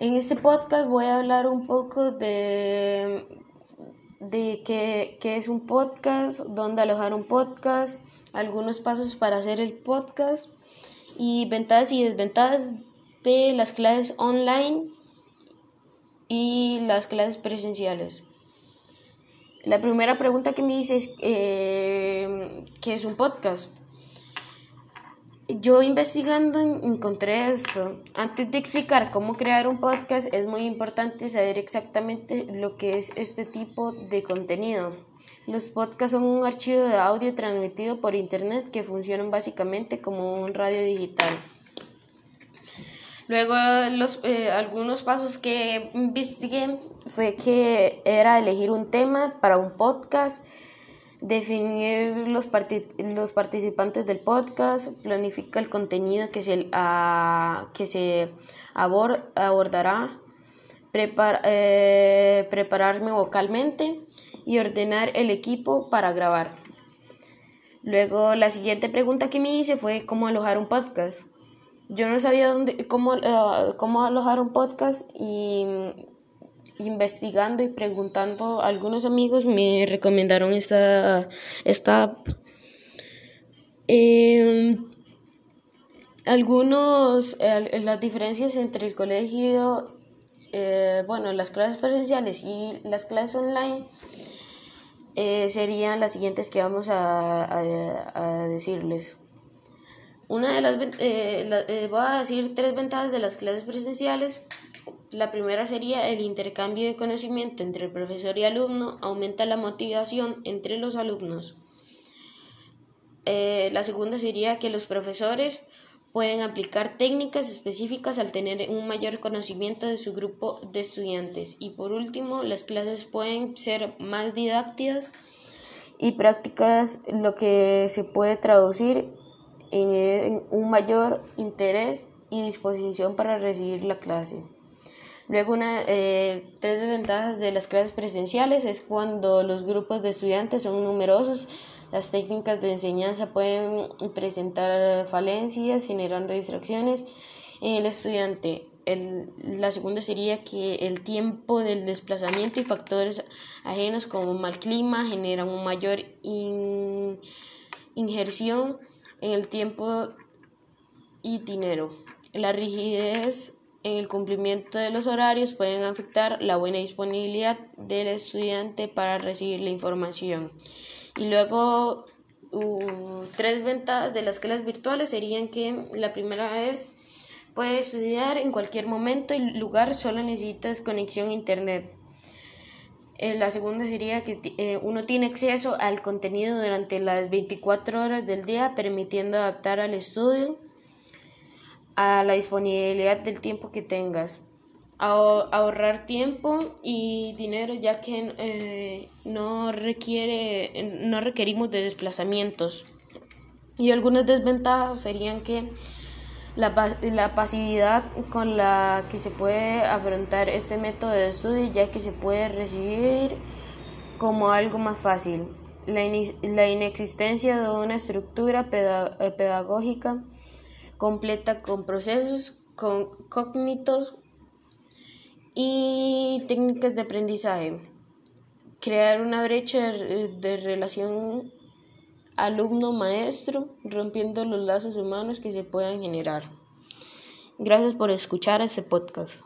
En este podcast voy a hablar un poco de, de qué, qué es un podcast, dónde alojar un podcast, algunos pasos para hacer el podcast y ventajas y desventajas de las clases online y las clases presenciales. La primera pregunta que me dice es eh, ¿qué es un podcast? Yo investigando encontré esto. Antes de explicar cómo crear un podcast es muy importante saber exactamente lo que es este tipo de contenido. Los podcasts son un archivo de audio transmitido por internet que funcionan básicamente como un radio digital. Luego los, eh, algunos pasos que investigué fue que era elegir un tema para un podcast, definir los, los participantes del podcast, planificar el contenido que se, que se abordará, eh, prepararme vocalmente y ordenar el equipo para grabar. Luego la siguiente pregunta que me hice fue cómo alojar un podcast. Yo no sabía dónde, cómo, eh, cómo alojar un podcast y investigando y preguntando a algunos amigos me recomendaron esta, esta. Em, algunos, las diferencias entre el colegio, eh, bueno, las clases presenciales y las clases online eh, serían las siguientes que vamos a, decirles. Una de las, eh, voy a decir tres ventajas de las clases presenciales. La primera sería el intercambio de conocimiento entre profesor y alumno aumenta la motivación entre los alumnos. Eh, la segunda sería que los profesores pueden aplicar técnicas específicas al tener un mayor conocimiento de su grupo de estudiantes. Y por último, las clases pueden ser más didácticas y prácticas, lo que se puede traducir en un mayor interés y disposición para recibir la clase. Luego, una, eh, tres desventajas de las clases presenciales es cuando los grupos de estudiantes son numerosos, las técnicas de enseñanza pueden presentar falencias, generando distracciones en el estudiante. El, la segunda sería que el tiempo del desplazamiento y factores ajenos como mal clima generan una mayor injerción en el tiempo y dinero. La rigidez en el cumplimiento de los horarios pueden afectar la buena disponibilidad del estudiante para recibir la información. Y luego, tres ventajas de las clases virtuales serían que la primera es puedes estudiar en cualquier momento y lugar, solo necesitas conexión a internet. Eh, la segunda sería que eh, uno tiene acceso al contenido durante las 24 horas del día, permitiendo adaptar al estudio a la disponibilidad del tiempo que tengas. ahorrar tiempo y dinero ya que eh, no requiere no requerimos de desplazamientos y algunas desventajas serían que la, la, pasividad con la que se puede afrontar este método de estudio ya que se puede recibir como algo más fácil la, la inexistencia de una estructura pedagógica completa con procesos con cognitos y técnicas de aprendizaje. Crear una brecha de relación alumno-maestro, rompiendo los lazos humanos que se puedan generar. Gracias por escuchar este podcast.